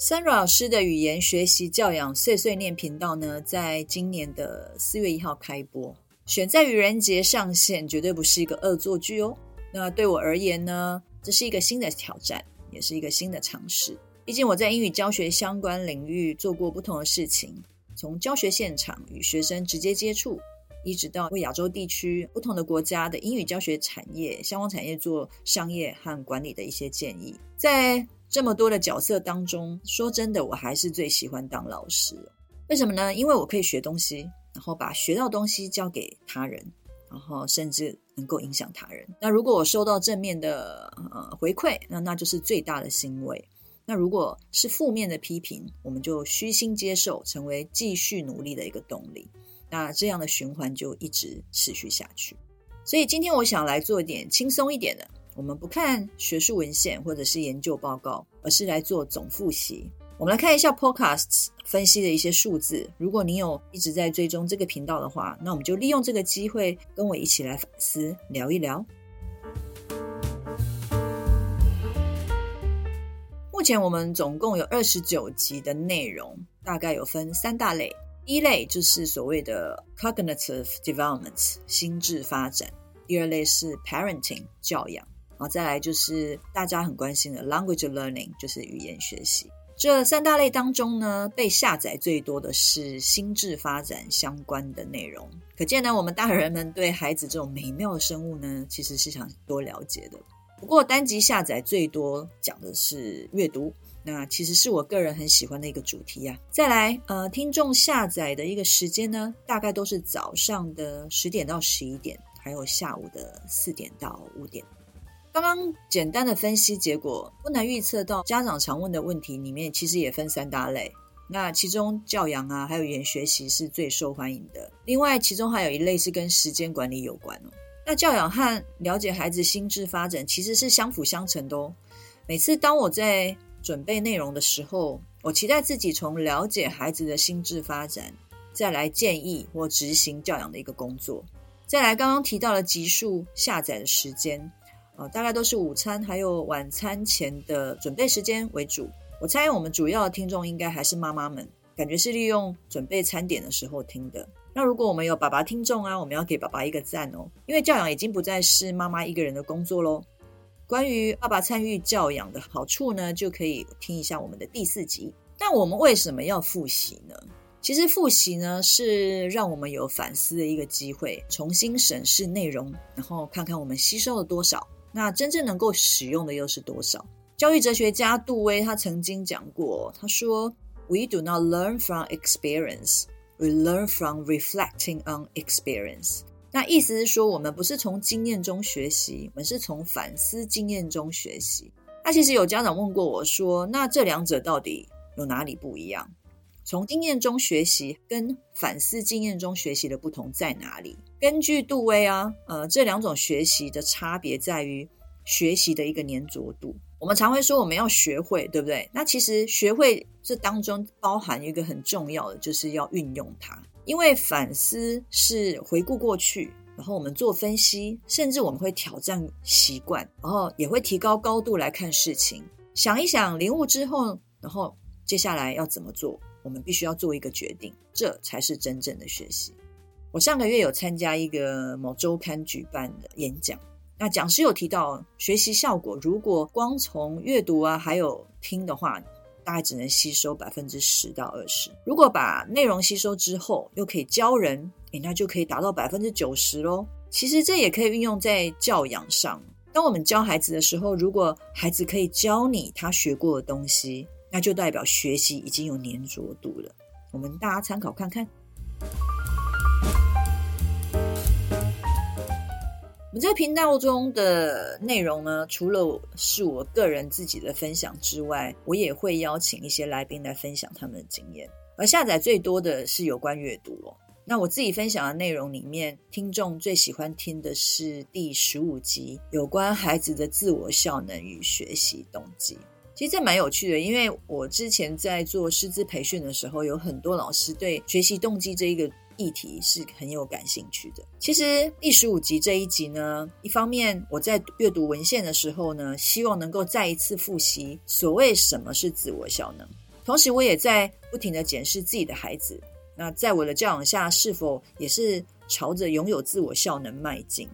三如老师的语言学习教养碎碎念频道呢，在今年的四月一号开播。选在愚人节上线，绝对不是一个恶作剧哦。那对我而言呢，这是一个新的挑战，也是一个新的尝试。毕竟我在英语教学相关领域做过不同的事情，从教学现场与学生直接接触，一直到为亚洲地区不同的国家的英语教学产业、相关产业做商业和管理的一些建议。在这么多的角色当中，说真的，我还是最喜欢当老师。为什么呢？因为我可以学东西。然后把学到东西教给他人，然后甚至能够影响他人。那如果我收到正面的呃回馈，那那就是最大的欣慰。那如果是负面的批评，我们就虚心接受，成为继续努力的一个动力。那这样的循环就一直持续下去。所以今天我想来做一点轻松一点的，我们不看学术文献或者是研究报告，而是来做总复习。我们来看一下 Podcasts 分析的一些数字。如果你有一直在追踪这个频道的话，那我们就利用这个机会，跟我一起来反思，聊一聊。目前我们总共有二十九集的内容，大概有分三大类。第一类就是所谓的 Cognitive Development 心智发展，第二类是 Parenting 教养，然后再来就是大家很关心的 Language Learning，就是语言学习。这三大类当中呢，被下载最多的是心智发展相关的内容。可见呢，我们大人们对孩子这种美妙的生物呢，其实是想多了解的。不过单集下载最多讲的是阅读，那其实是我个人很喜欢的一个主题呀、啊。再来，呃，听众下载的一个时间呢，大概都是早上的十点到十一点，还有下午的四点到五点。刚刚简单的分析结果，不难预测到家长常问的问题里面，其实也分三大类。那其中教养啊，还有语言学习是最受欢迎的。另外，其中还有一类是跟时间管理有关哦。那教养和了解孩子心智发展其实是相辅相成的哦。每次当我在准备内容的时候，我期待自己从了解孩子的心智发展，再来建议或执行教养的一个工作。再来，刚刚提到了集数下载的时间。哦，大概都是午餐还有晚餐前的准备时间为主。我猜我们主要的听众应该还是妈妈们，感觉是利用准备餐点的时候听的。那如果我们有爸爸听众啊，我们要给爸爸一个赞哦，因为教养已经不再是妈妈一个人的工作喽。关于爸爸参与教养的好处呢，就可以听一下我们的第四集。但我们为什么要复习呢？其实复习呢，是让我们有反思的一个机会，重新审视内容，然后看看我们吸收了多少。那真正能够使用的又是多少？教育哲学家杜威他曾经讲过，他说：“We do not learn from experience, we learn from reflecting on experience。”那意思是说，我们不是从经验中学习，我们是从反思经验中学习。那其实有家长问过我说：“那这两者到底有哪里不一样？从经验中学习跟反思经验中学习的不同在哪里？”根据杜威啊，呃，这两种学习的差别在于学习的一个黏着度。我们常会说我们要学会，对不对？那其实学会这当中包含一个很重要的，就是要运用它。因为反思是回顾过去，然后我们做分析，甚至我们会挑战习惯，然后也会提高高度来看事情。想一想，领悟之后，然后接下来要怎么做？我们必须要做一个决定，这才是真正的学习。我上个月有参加一个某周刊举办的演讲，那讲师有提到，学习效果如果光从阅读啊还有听的话，大概只能吸收百分之十到二十。如果把内容吸收之后，又可以教人，诶，那就可以达到百分之九十喽。其实这也可以运用在教养上。当我们教孩子的时候，如果孩子可以教你他学过的东西，那就代表学习已经有黏着度了。我们大家参考看看。我这个频道中的内容呢，除了是我个人自己的分享之外，我也会邀请一些来宾来分享他们的经验。而下载最多的是有关阅读哦。那我自己分享的内容里面，听众最喜欢听的是第十五集，有关孩子的自我效能与学习动机。其实这蛮有趣的，因为我之前在做师资培训的时候，有很多老师对学习动机这一个议题是很有感兴趣的。其实第十五集这一集呢，一方面我在阅读文献的时候呢，希望能够再一次复习所谓什么是自我效能，同时我也在不停的检视自己的孩子。那在我的教养下，是否也是朝着拥有自我效能迈进？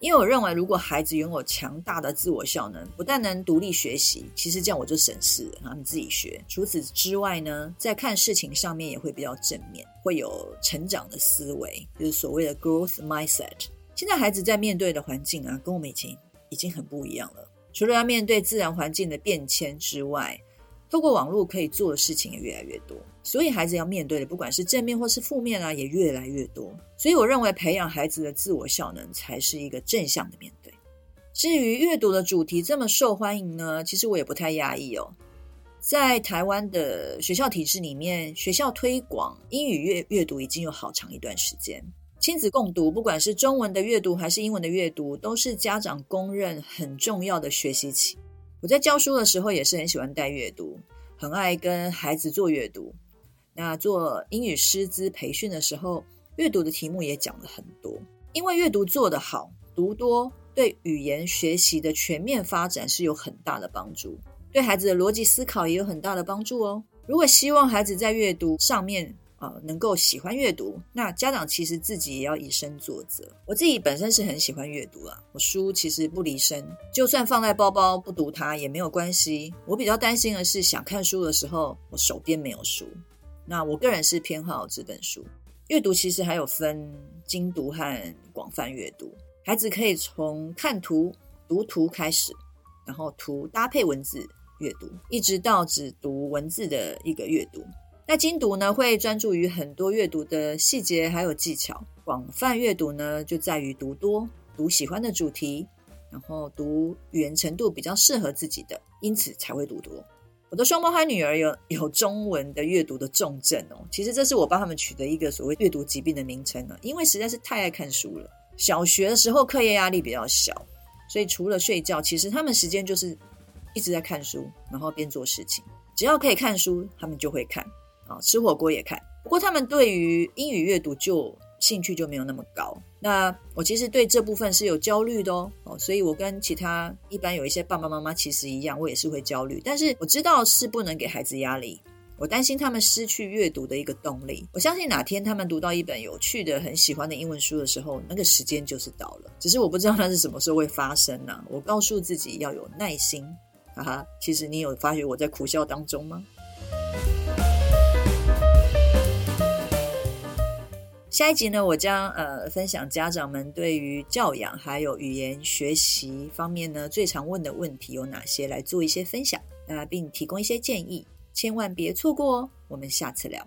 因为我认为，如果孩子拥有强大的自我效能，不但能独立学习，其实这样我就省事了，让他们自己学。除此之外呢，在看事情上面也会比较正面，会有成长的思维，就是所谓的 growth mindset。现在孩子在面对的环境啊，跟我们以前已经很不一样了。除了要面对自然环境的变迁之外，透过网络可以做的事情也越来越多，所以孩子要面对的，不管是正面或是负面啊，也越来越多。所以我认为培养孩子的自我效能才是一个正向的面对。至于阅读的主题这么受欢迎呢，其实我也不太讶异哦。在台湾的学校体制里面，学校推广英语阅阅读已经有好长一段时间，亲子共读，不管是中文的阅读还是英文的阅读，都是家长公认很重要的学习期。我在教书的时候也是很喜欢带阅读，很爱跟孩子做阅读。那做英语师资培训的时候，阅读的题目也讲了很多。因为阅读做得好，读多对语言学习的全面发展是有很大的帮助，对孩子的逻辑思考也有很大的帮助哦。如果希望孩子在阅读上面，啊，能够喜欢阅读，那家长其实自己也要以身作则。我自己本身是很喜欢阅读啊，我书其实不离身，就算放在包包不读它也没有关系。我比较担心的是，想看书的时候，我手边没有书。那我个人是偏好纸本书。阅读其实还有分精读和广泛阅读，孩子可以从看图、读图开始，然后图搭配文字阅读，一直到只读文字的一个阅读。那精读呢，会专注于很多阅读的细节还有技巧；广泛阅读呢，就在于读多，读喜欢的主题，然后读语言程度比较适合自己的，因此才会读多。我的双胞胎女儿有 有中文的阅读的重症哦，其实这是我帮他们取的一个所谓阅读疾病的名称呢，因为实在是太爱看书了。小学的时候课业压力比较小，所以除了睡觉，其实他们时间就是一直在看书，然后边做事情，只要可以看书，他们就会看。啊吃火锅也看，不过他们对于英语阅读就兴趣就没有那么高。那我其实对这部分是有焦虑的哦，哦，所以我跟其他一般有一些爸爸妈妈其实一样，我也是会焦虑。但是我知道是不能给孩子压力，我担心他们失去阅读的一个动力。我相信哪天他们读到一本有趣的、很喜欢的英文书的时候，那个时间就是到了。只是我不知道那是什么时候会发生呢、我告诉自己要有耐心，哈哈。其实你有发觉我在苦笑当中吗？下一集呢，我将呃分享家长们对于教养还有语言学习方面呢最常问的问题有哪些，来做一些分享，呃，并提供一些建议，千万别错过哦。我们下次聊。